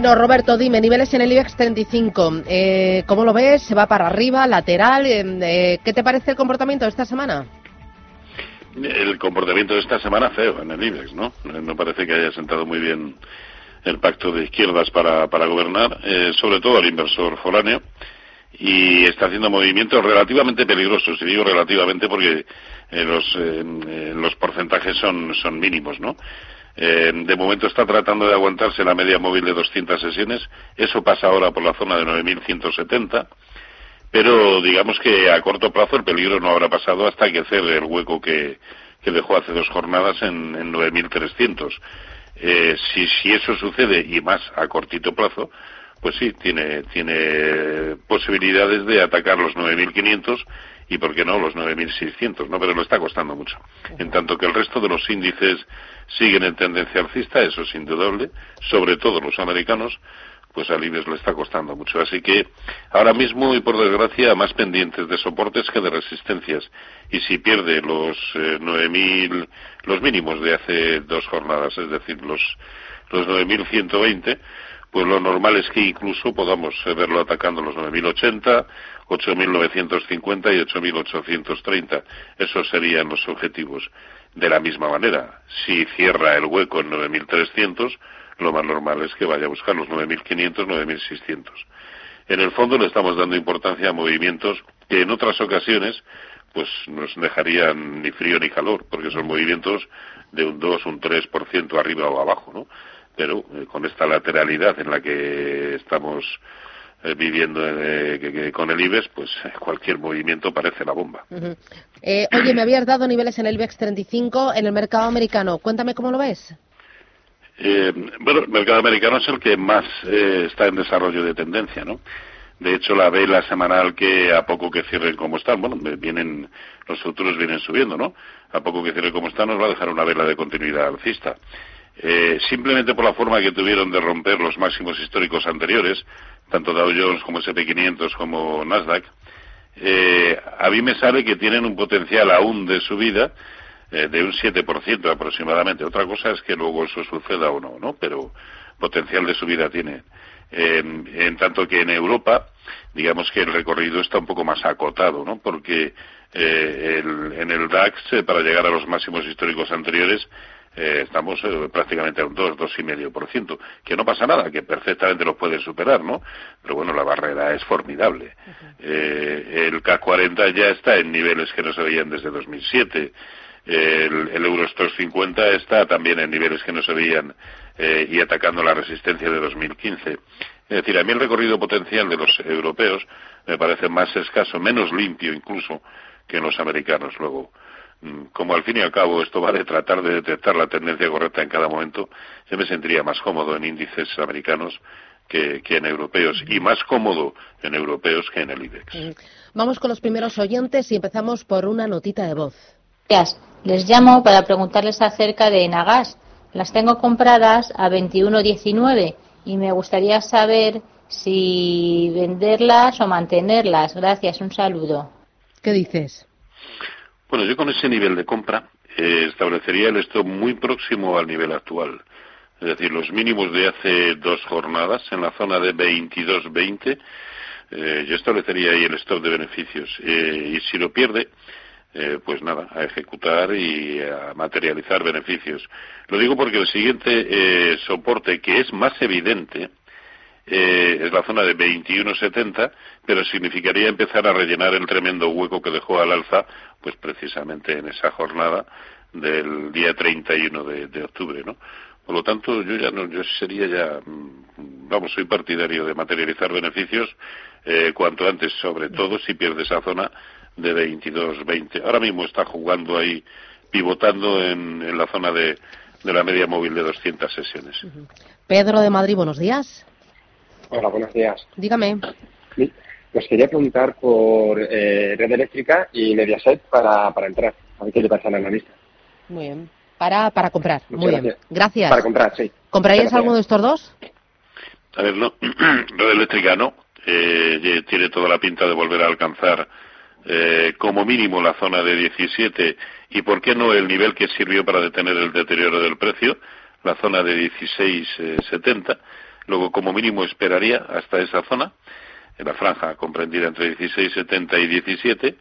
Bueno, Roberto, dime, niveles en el IBEX 35. Eh, ¿Cómo lo ves? ¿Se va para arriba, lateral? Eh, eh, ¿Qué te parece el comportamiento de esta semana? El comportamiento de esta semana feo en el IBEX, ¿no? No parece que haya sentado muy bien el pacto de izquierdas para, para gobernar, eh, sobre todo al inversor foráneo, y está haciendo movimientos relativamente peligrosos, y digo relativamente porque eh, los, eh, los porcentajes son, son mínimos, ¿no? Eh, de momento está tratando de aguantarse la media móvil de 200 sesiones. Eso pasa ahora por la zona de 9.170. Pero digamos que a corto plazo el peligro no habrá pasado hasta que cierre el hueco que, dejó hace dos jornadas en, en 9.300. Eh, si, si eso sucede y más a cortito plazo, pues sí, tiene, tiene posibilidades de atacar los 9.500 y, ¿por qué no?, los 9.600, ¿no? Pero lo está costando mucho. En tanto que el resto de los índices siguen en tendencia alcista, eso es indudable, sobre todo los americanos, pues al IBEX le está costando mucho. Así que ahora mismo, y por desgracia, más pendientes de soportes que de resistencias. Y si pierde los eh, 9.000, los mínimos de hace dos jornadas, es decir, los, los 9.120, pues lo normal es que incluso podamos eh, verlo atacando los 9.080, 8.950 y 8.830. Esos serían los objetivos. De la misma manera, si cierra el hueco en 9.300, lo más normal es que vaya a buscar los 9.500, 9.600. En el fondo le estamos dando importancia a movimientos que en otras ocasiones pues nos dejarían ni frío ni calor, porque son movimientos de un 2, un 3% arriba o abajo, ¿no? Pero eh, con esta lateralidad en la que estamos eh, viviendo eh, con el IBEX, pues cualquier movimiento parece la bomba. eh, oye, me habías dado niveles en el IBEX 35 en el mercado americano. Cuéntame cómo lo ves. Eh, bueno, el mercado americano es el que más eh, está en desarrollo de tendencia, ¿no? De hecho, la vela semanal que a poco que cierren como están, bueno, vienen, los futuros vienen subiendo, ¿no? A poco que cierren como están nos va a dejar una vela de continuidad alcista. Eh, simplemente por la forma que tuvieron de romper los máximos históricos anteriores, tanto Dow Jones como S&P 500 como Nasdaq, eh, a mí me sale que tienen un potencial aún de subida eh, de un 7% aproximadamente. Otra cosa es que luego eso suceda o no, ¿no? Pero potencial de subida tiene. Eh, en tanto que en Europa, digamos que el recorrido está un poco más acotado, ¿no? Porque eh, el, en el DAX, eh, para llegar a los máximos históricos anteriores, eh, estamos eh, prácticamente a un 2, 2,5%, que no pasa nada, que perfectamente los puede superar, ¿no? Pero bueno, la barrera es formidable. eh, el K40 ya está en niveles que no se veían desde 2007. El, el Eurostox 50 está también en niveles que no se veían eh, y atacando la resistencia de 2015. Es decir, a mí el recorrido potencial de los europeos me parece más escaso, menos limpio incluso que en los americanos. Luego, como al fin y al cabo esto va de tratar de detectar la tendencia correcta en cada momento, yo me sentiría más cómodo en índices americanos que, que en europeos y más cómodo en europeos que en el IBEX. Vamos con los primeros oyentes y empezamos por una notita de voz. Gracias. Les llamo para preguntarles acerca de Enagas. Las tengo compradas a 21.19 y me gustaría saber si venderlas o mantenerlas. Gracias, un saludo. ¿Qué dices? Bueno, yo con ese nivel de compra eh, establecería el stop muy próximo al nivel actual. Es decir, los mínimos de hace dos jornadas en la zona de 22.20, eh, yo establecería ahí el stop de beneficios. Eh, y si lo pierde, eh, pues nada, a ejecutar y a materializar beneficios. Lo digo porque el siguiente eh, soporte, que es más evidente, eh, es la zona de 21.70, pero significaría empezar a rellenar el tremendo hueco que dejó al alza, pues precisamente en esa jornada del día 31 de, de octubre, ¿no? Por lo tanto, yo ya no, yo sería ya, mm, vamos, soy partidario de materializar beneficios eh, cuanto antes, sobre todo si pierde esa zona de 22-20. Ahora mismo está jugando ahí, pivotando en, la zona de, de la media móvil de 200 sesiones. Pedro de Madrid, buenos días. Hola, buenos días. Dígame. Sí, Os quería preguntar por eh, Red Eléctrica y Mediaset para, para entrar. A ver qué le pasa al analista. Muy bien. Para, para comprar. Muchas Muy bien. gracias. Gracias. Para comprar, sí. ¿Compraríais Gracias. alguno de estos dos? A ver, no, Red Eléctrica no, eh, ye- tiene toda la pinta de volver a alcanzar eh, como mínimo la zona de 17 y por qué no el nivel que sirvió para detener el deterioro del precio, la zona de 16,70. Luego como mínimo esperaría hasta esa zona, en la franja comprendida entre 16,70 y 17.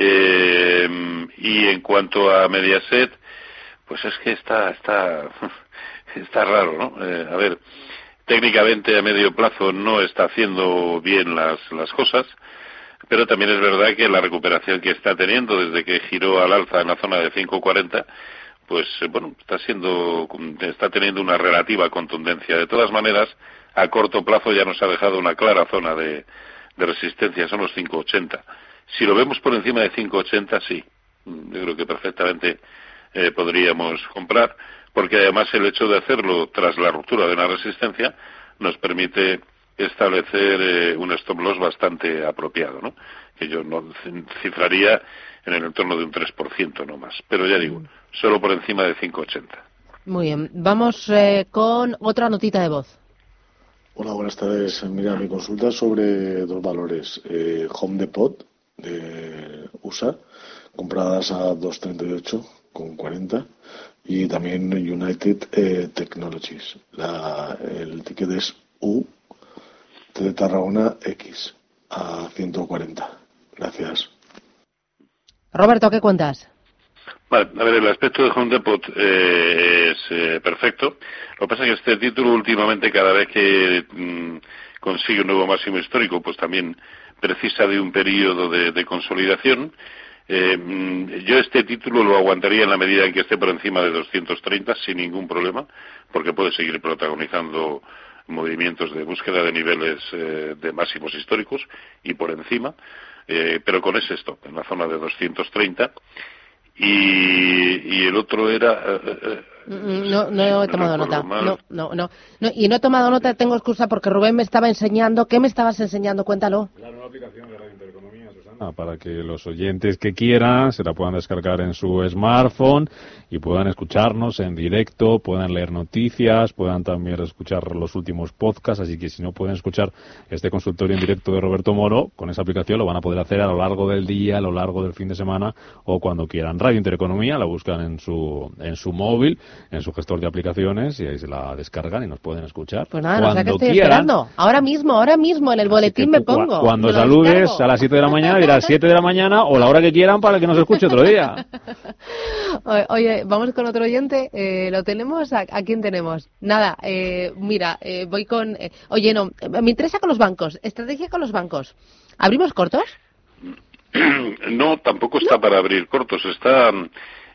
Eh, y en cuanto a Mediaset, pues es que está está está raro, ¿no? Eh, a ver, técnicamente a medio plazo no está haciendo bien las las cosas, pero también es verdad que la recuperación que está teniendo desde que giró al alza en la zona de 5.40 pues eh, bueno, está siendo está teniendo una relativa contundencia. De todas maneras, a corto plazo ya nos ha dejado una clara zona de, de resistencia, son los 5.80. Si lo vemos por encima de 5.80, sí, Mm, yo creo que perfectamente eh, podríamos comprar, porque además el hecho de hacerlo tras la ruptura de una resistencia nos permite establecer eh, un stop loss bastante apropiado, ¿no? Que yo no cifraría en el entorno de un 3%, no más. Pero ya digo, solo por encima de 5,80. Muy bien. Vamos eh, con otra notita de voz. Hola, buenas tardes. Mira, mi consulta es sobre dos valores. Eh, Home Depot de USA, compradas a 2.38 con 40 y también United eh, Technologies. La, el ticket es U de Tarragona X a 140. Gracias. Roberto, ¿qué cuentas? Vale, a ver, el aspecto de Home Depot eh, es eh, perfecto. Lo que pasa es que este título últimamente cada vez que mm, consigue un nuevo máximo histórico, pues también precisa de un periodo de, de consolidación. Eh, mm, yo este título lo aguantaría en la medida en que esté por encima de 230 sin ningún problema, porque puede seguir protagonizando movimientos de búsqueda de niveles eh, de máximos históricos y por encima, eh, pero con ese stop en la zona de 230 y, y el otro era eh, eh, eh, Mm, No, no he tomado nota. No, no, no, no. Y no he tomado nota, tengo excusa porque Rubén me estaba enseñando. ¿Qué me estabas enseñando? Cuéntalo. La nueva aplicación de Radio Intereconomía, Susana, para que los oyentes que quieran se la puedan descargar en su smartphone y puedan escucharnos en directo, puedan leer noticias, puedan también escuchar los últimos podcasts, así que si no pueden escuchar este consultorio en directo de Roberto Moro, con esa aplicación lo van a poder hacer a lo largo del día, a lo largo del fin de semana o cuando quieran. Radio Intereconomía la buscan en su, en su móvil, en su gestor de aplicaciones y ahí se la descargan y nos pueden escuchar. Pues nada, cuando estoy quieran. esperando. Ahora mismo, ahora mismo en el Así boletín me pongo. Cuando saludes descargo. a las 7 de la mañana dirás 7 de la mañana o la hora que quieran para que nos escuche otro día. Oye, vamos con otro oyente. Eh, ¿Lo tenemos? ¿A, a quién tenemos? Nada, eh, mira, eh, voy con... eh, oye, no, eh, me interesa con los bancos. Estrategia con los bancos. ¿Abrimos cortos? no, tampoco está para abrir cortos. Está mm,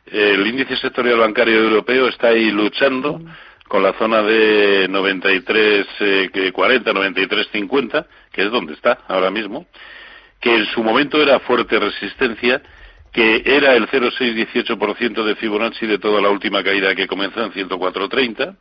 el índice sectorial bancario europeo está ahí luchando con la zona de 93 eh, que 40, 93 50, que es donde está ahora mismo, que en su momento era fuerte resistencia, que era el 0,618% de Fibonacci de toda la última caída que comenzó en 104.30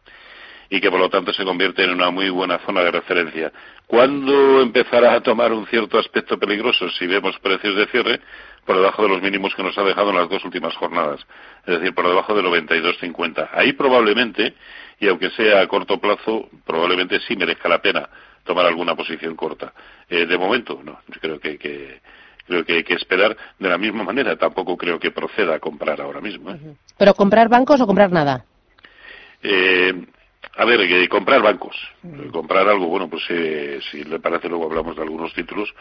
y que por lo tanto se convierte en una muy buena zona de referencia. ¿Cuándo empezará a tomar un cierto aspecto peligroso si vemos precios de cierre por debajo de los mínimos que nos ha dejado en las dos últimas jornadas? Es decir, por debajo de 92.50. Ahí probablemente, y aunque sea a corto plazo, probablemente sí merezca la pena tomar alguna posición corta. Eh, de momento, no. Yo creo que, que- creo que hay que esperar de la misma manera. Tampoco creo que proceda a comprar ahora mismo. ¿eh? ¿Pero comprar bancos o comprar nada? Eh, A ver, que comprar bancos, comprar algo, bueno, pues eh, si le parece luego hablamos de algunos títulos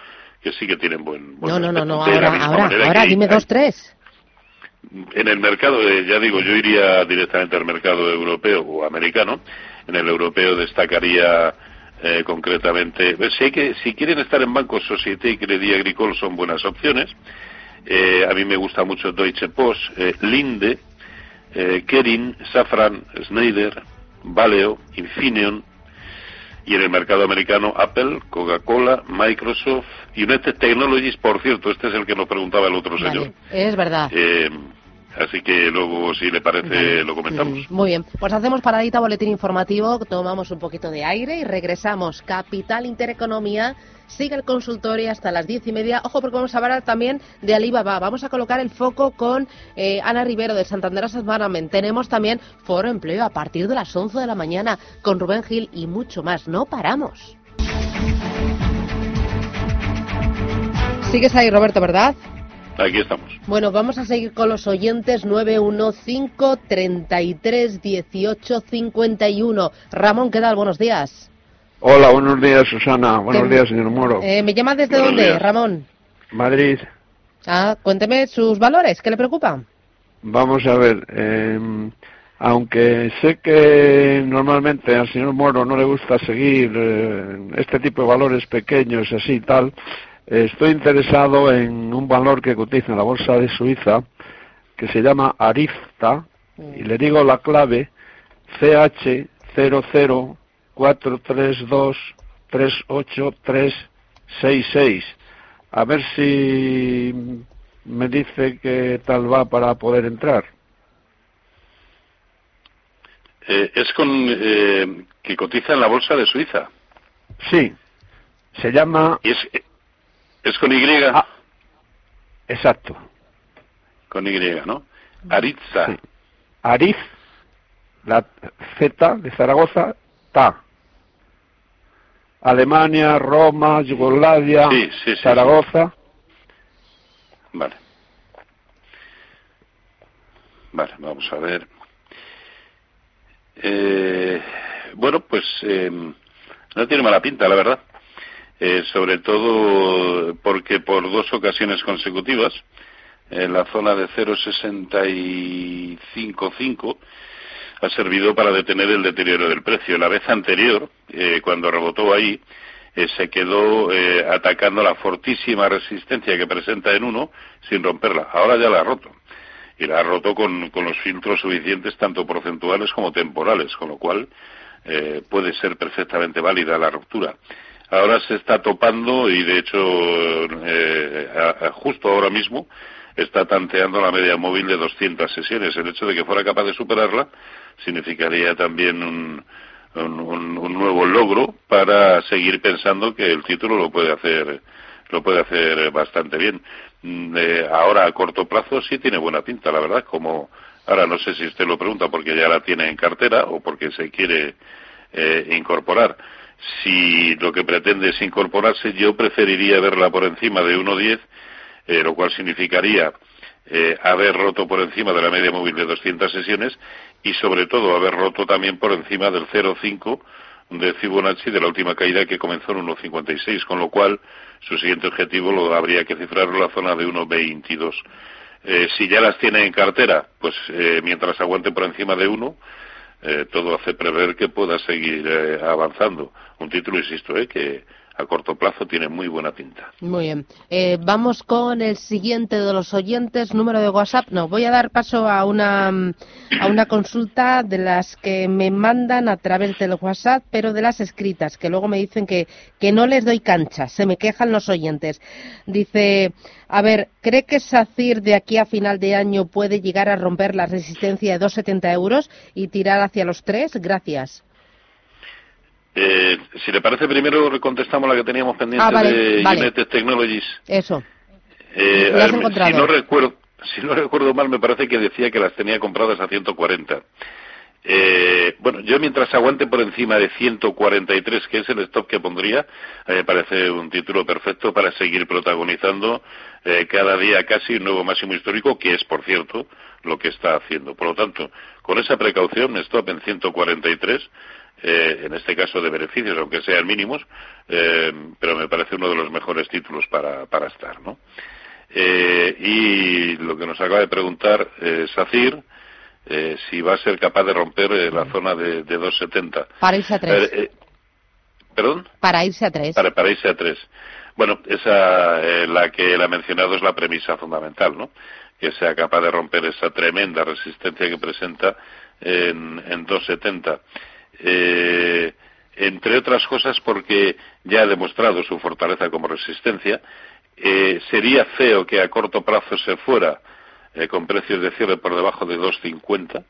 que sí que tienen buen... buen No, no, no, no, ahora, dime dos, tres. En el mercado, eh, ya digo, yo iría directamente al mercado europeo o americano. En el europeo destacaría eh, concretamente, si, hay que, si quieren estar en bancos, Societe y Crédit Agricole son buenas opciones. Eh, a mí me gusta mucho Deutsche Post, eh, Linde, eh, Kering, Safran, Schneider, Valeo, Infineon, y en el mercado americano Apple, Coca-Cola, Microsoft, United Technologies, por cierto, este es el que nos preguntaba el otro señor. Vale, es verdad. Así que luego, si le parece, Vale. lo comentamos. Mm, Muy bien, pues hacemos paradita, boletín informativo, tomamos un poquito de aire y regresamos. Capital Intereconomía, sigue el consultorio hasta las diez y media. Ojo, porque vamos a hablar también de Alibaba. Vamos a colocar el foco con eh, Ana Rivero de Santander Asset Management. Tenemos también Foro Empleo a partir de las 11 de la mañana con Rubén Gil y mucho más. No paramos. Sigues ahí, Roberto, ¿verdad? Aquí estamos. Bueno, vamos a seguir con los oyentes 915 33 18 51. Ramón, ¿qué tal? Buenos días. Hola, buenos días, Susana. Buenos ¿Qué- días, señor Moro. Eh, ¿Me llama desde Buenos dónde, días. Ramón? Madrid. Ah, cuénteme sus valores, ¿qué le preocupa? Vamos a ver. eh, aunque sé que normalmente al señor Moro no le gusta seguir eh, este tipo de valores pequeños, así y tal, estoy interesado en un valor que cotiza en la bolsa de Suiza que se llama Arifta y le digo la clave CH00432383666. A ver si me dice qué tal va para poder entrar. Eh, es con eh, que cotiza en la bolsa de Suiza. Sí, se llama... Y es, es con Y, Ah, exacto. con Y, ¿no? Aritza. Sí. Arif, la Z de Zaragoza, Ta. Alemania, Roma, Yugoslavia, Sí, sí, sí, Zaragoza. Vale. Vale, vamos a ver. Eh, bueno, pues eh, no tiene mala pinta, la verdad. Eh, sobre todo porque por dos ocasiones consecutivas, la zona de 0,655 ha servido para detener el deterioro del precio. La vez anterior, eh, cuando rebotó ahí, eh, se quedó eh, atacando la fortísima resistencia que presenta en uno sin romperla. Ahora ya la ha roto. Y la ha roto con, con los filtros suficientes, tanto porcentuales como temporales, con lo cual eh, puede ser perfectamente válida la ruptura. Ahora se está topando y, de hecho, eh, justo ahora mismo está tanteando la media móvil de 200 sesiones. El hecho de que fuera capaz de superarla significaría también un nuevo logro para seguir pensando que el título lo puede hacer lo puede hacer bastante bien. Mm, eh, ahora a corto plazo sí tiene buena pinta, la verdad, como ahora no sé si usted lo pregunta porque ya la tiene en cartera o porque se quiere eh, incorporar. Si lo que pretende es incorporarse, yo preferiría verla por encima de 1.10, eh, lo cual significaría eh, haber roto por encima de la media móvil de 200 sesiones y sobre todo haber roto también por encima del 0,5 de Fibonacci de la última caída que comenzó en 1,56, con lo cual su siguiente objetivo lo habría que cifrarlo en la zona de 1,22. Eh, si ya las tiene en cartera, pues eh, mientras aguante por encima de 1, eh, todo hace prever que pueda seguir eh, avanzando. Un título, insisto, eh, que a corto plazo tiene muy buena pinta. Muy bien. Eh, vamos con el siguiente de los oyentes, número de WhatsApp. No, voy a dar paso a una, a una consulta de las que me mandan a través del WhatsApp, pero de las escritas, que luego me dicen que, que no les doy cancha, se me quejan los oyentes. Dice, a ver, ¿cree que SACIR de aquí a final de año puede llegar a romper la resistencia de 2,70 euros y tirar hacia los 3? Gracias. Eh, si le parece, primero contestamos la que teníamos pendiente Ah, vale, de vale. United Technologies. Eso. Eh, ¿Lo a ver? Si no recuerdo, si no recuerdo mal, me parece que decía que las tenía compradas a 140. Eh, bueno, yo mientras aguante por encima de 143, que es el stop que pondría, eh, me parece un título perfecto para seguir protagonizando eh, cada día casi un nuevo máximo histórico, que es, por cierto, lo que está haciendo. Por lo tanto, con esa precaución, stop en 143, eh, en este caso de beneficios, aunque sean mínimos, eh, pero me parece uno de los mejores títulos para, para estar, ¿no? Eh, y lo que nos acaba de preguntar Sacir, si va a ser capaz de romper la zona de, de 2,70. Para irse a 3. ¿Perdón? Para irse a 3. Para, para irse a 3. Bueno, esa, la que él ha mencionado es la premisa fundamental, ¿no? Que sea capaz de romper esa tremenda resistencia que presenta en, en 2,70 eh, entre otras cosas porque ya ha demostrado su fortaleza como resistencia. Eh, sería feo que a corto plazo se fuera eh, con precios de cierre por debajo de 2.50.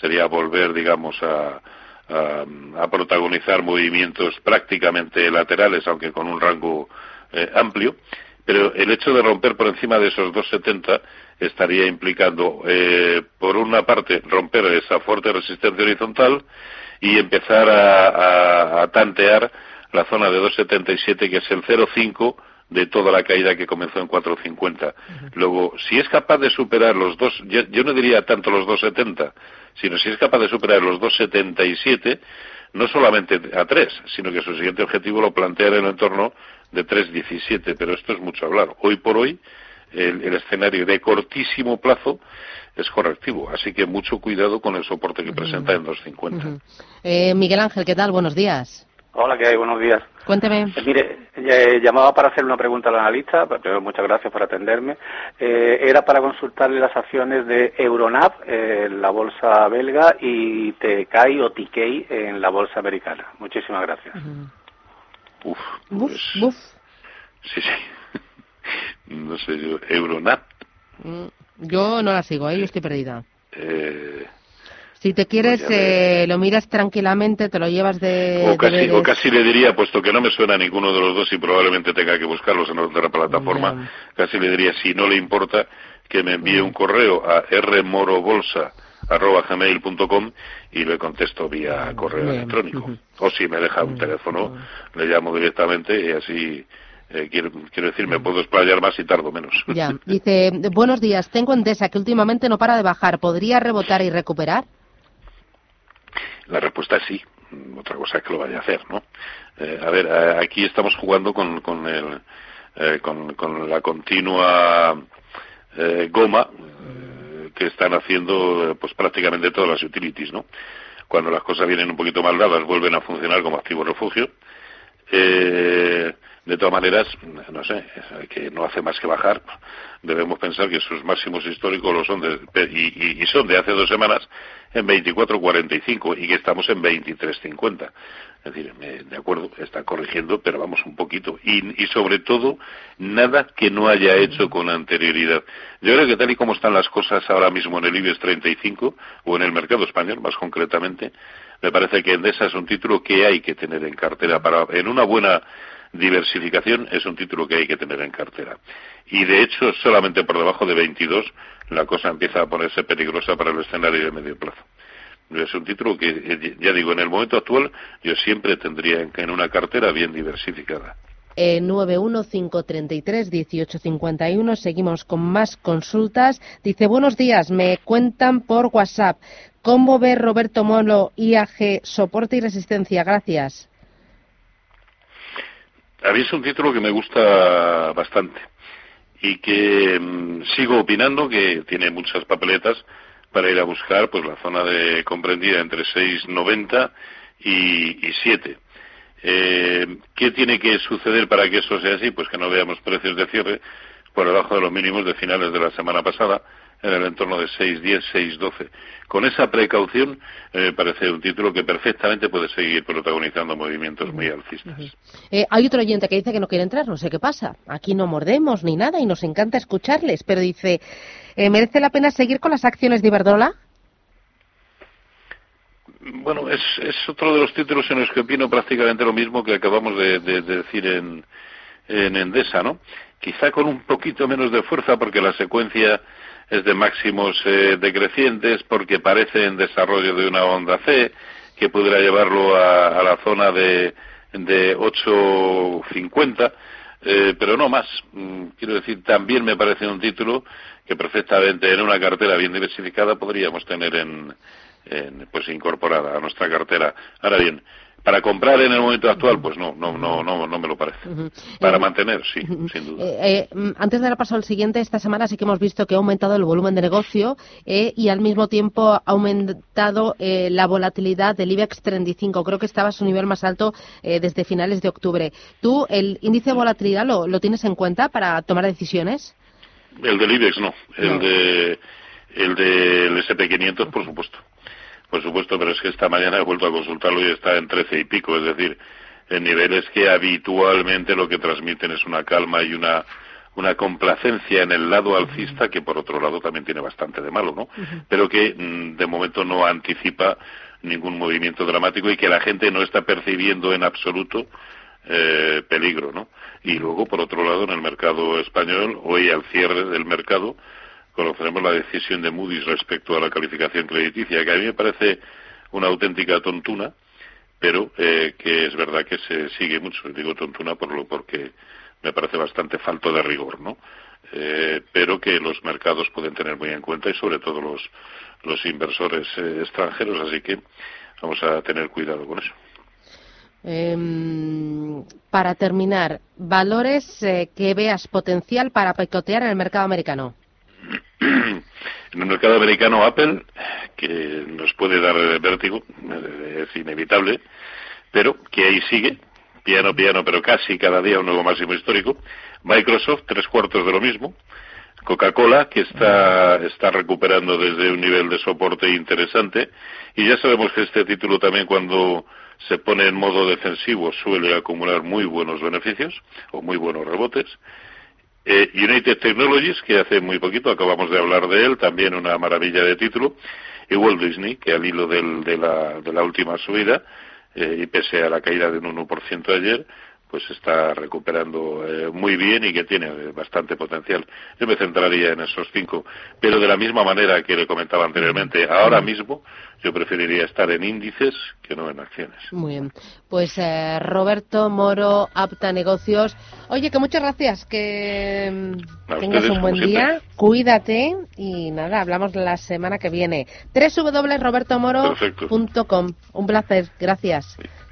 Sería volver, digamos, a, a, protagonizar movimientos prácticamente laterales, aunque con un rango eh, amplio. Pero el hecho de romper por encima de esos 2.70 estaría implicando, eh, por una parte, romper esa fuerte resistencia horizontal y empezar a, tantear la zona de 2,77 que es el 0,5 de toda la caída que comenzó en 4,50. Luego, si es capaz de superar los dos, yo, no diría tanto los 2,70, sino si es capaz de superar los 2,77, no solamente a 3, sino que su siguiente objetivo lo plantea en el entorno de 3,17, pero esto es mucho hablar. Hoy por hoy, el, el escenario de cortísimo plazo es correctivo. Así que mucho cuidado con el soporte que presenta en 250. eh, Miguel Ángel, ¿qué tal? Buenos días. Hola, ¿qué hay? Buenos días. Cuénteme. Eh, mire, eh, llamaba para hacer una pregunta al analista, pero muchas gracias por atenderme. Eh, era para consultarle las acciones de Euronav en la bolsa belga y TKI o TKI en la bolsa americana. Muchísimas gracias. Uf, pues Sí, sí. no sé yo. Euronav. Mm. Yo no la sigo, ¿eh? yo estoy perdida. Eh, si te quieres, eh, lo miras tranquilamente, te lo llevas de. O casi, o casi le diría, puesto que no me suena ninguno de los dos y probablemente tenga que buscarlos en otra plataforma, casi le diría, si no le importa, que me envíe un correo a rmorobolsa.gmail.com y le contesto vía correo electrónico. O si me deja un teléfono, le llamo directamente y así eh, quiero, decir, me puedo explayar más y tardo menos. Ya, dice, buenos días, tengo Endesa que últimamente no para de bajar, ¿podría rebotar y recuperar? La respuesta es sí, otra cosa es que lo vaya a hacer, ¿no? Eh, a ver, eh, aquí estamos jugando con, con, el, con, con la continua goma que están haciendo pues prácticamente todas las utilities, ¿no? Cuando las cosas vienen un poquito mal dadas, vuelven a funcionar como activo refugio. Eh, de todas maneras, no sé, que no hace más que bajar. Debemos pensar que sus máximos históricos lo son de, y, son de hace dos semanas en 24.45 y que estamos en 23.50. Es decir, de acuerdo, está corrigiendo, pero vamos un poquito. Y, y sobre todo, nada que no haya hecho con anterioridad. Yo creo que tal y como están las cosas ahora mismo en el IBEX 35 o en el mercado español, más concretamente, me parece que Endesa es un título que hay que tener en cartera para en una buena diversificación es un título que hay que tener en cartera. Y de hecho, solamente por debajo de 22 la cosa empieza a ponerse peligrosa para el escenario de medio plazo. Es un título que, eh, ya digo, en el momento actual yo siempre tendría en una cartera bien diversificada. Eh, 915331851. Seguimos con más consultas. Dice, buenos días, me cuentan por WhatsApp. ¿Cómo ve Roberto Molo IAG soporte y resistencia? Gracias. A mí es un título que me gusta bastante y que mm, sigo opinando que tiene muchas papeletas para ir a buscar pues la zona de comprendida entre 6,90 y, y 7. Eh, ¿Qué tiene que suceder para que eso sea así? Pues que no veamos precios de cierre por debajo de los mínimos de finales de la semana pasada en el entorno de 6.10, 6.12. Con esa precaución, eh, parece un título que perfectamente puede seguir protagonizando movimientos muy alcistas. Eh, hay otro oyente que dice que no quiere entrar, no sé qué pasa. Aquí no mordemos ni nada y nos encanta escucharles, pero dice, eh, ¿merece la pena seguir con las acciones de Iberdrola? Bueno, es, otro de los títulos en los que opino prácticamente lo mismo que acabamos de, decir en, en Endesa, ¿no? Quizá con un poquito menos de fuerza porque la secuencia es de máximos eh, decrecientes porque parece en desarrollo de una onda C que pudiera llevarlo a, la zona de, de 8.50, eh, pero no más. Mm, quiero decir, también me parece un título que perfectamente en una cartera bien diversificada podríamos tener en, pues incorporada a nuestra cartera. Ahora bien, para comprar en el momento actual, pues no, no, no, no, no me lo parece. Para eh, mantener, sí, sin duda. Eh, mm, antes de dar paso al siguiente, esta semana sí que hemos visto que ha aumentado el volumen de negocio y al mismo tiempo ha aumentado la volatilidad del IBEX 35. Creo que estaba a su nivel más alto desde finales de octubre. ¿Tú el índice de volatilidad lo, lo tienes en cuenta para tomar decisiones? El del IBEX no, el de el del SP500 por supuesto. Por supuesto, pero es que esta mañana he vuelto a consultarlo y está en 13 y pico, es decir, en niveles que habitualmente lo que transmiten es una calma y una una complacencia en el lado alcista que por otro lado también tiene bastante de malo, ¿no? Pero que mm, de momento no anticipa ningún movimiento dramático y que la gente no está percibiendo en absoluto eh, peligro, ¿no? Y luego, por otro lado, en el mercado español, hoy al cierre del mercado, conoceremos la decisión de Moody's respecto a la calificación crediticia, que a mí me parece una auténtica tontuna, pero eh, que es verdad que se sigue mucho. Digo tontuna por lo porque me parece bastante falto de rigor, ¿no? Eh, pero que los mercados pueden tener muy en cuenta y sobre todo los, los inversores eh, extranjeros, así que vamos a tener cuidado con eso. Em, para terminar, valores eh, que veas potencial para picotear en el mercado americano. En el mercado americano, Apple, que nos puede dar vértigo, eh, es inevitable, pero que ahí sigue, piano, piano, pero casi cada día un nuevo máximo histórico. Microsoft, tres cuartos de lo mismo. Coca-Cola, que está, está recuperando desde un nivel de soporte interesante. Y ya sabemos que este título también cuando se pone en modo defensivo suele acumular muy buenos beneficios o muy buenos rebotes. Eh, United Technologies, que hace muy poquito acabamos de hablar de él, también una maravilla de título. Y Walt Disney, que al hilo de, la, de la última subida, eh, y pese a la caída de un 1% ayer, pues está recuperando eh, muy bien y que tiene bastante potencial. Yo me centraría en esos cinco, pero de la misma manera que le comentaba anteriormente, ahora mismo yo preferiría estar en índices que no en acciones. Muy bien. Pues eh, Roberto Moro, Apta Negocios. Oye, que muchas gracias, que mm, tengas un buen día, cuídate y nada, hablamos la semana que viene. www.robertomoro.com. Un placer, gracias.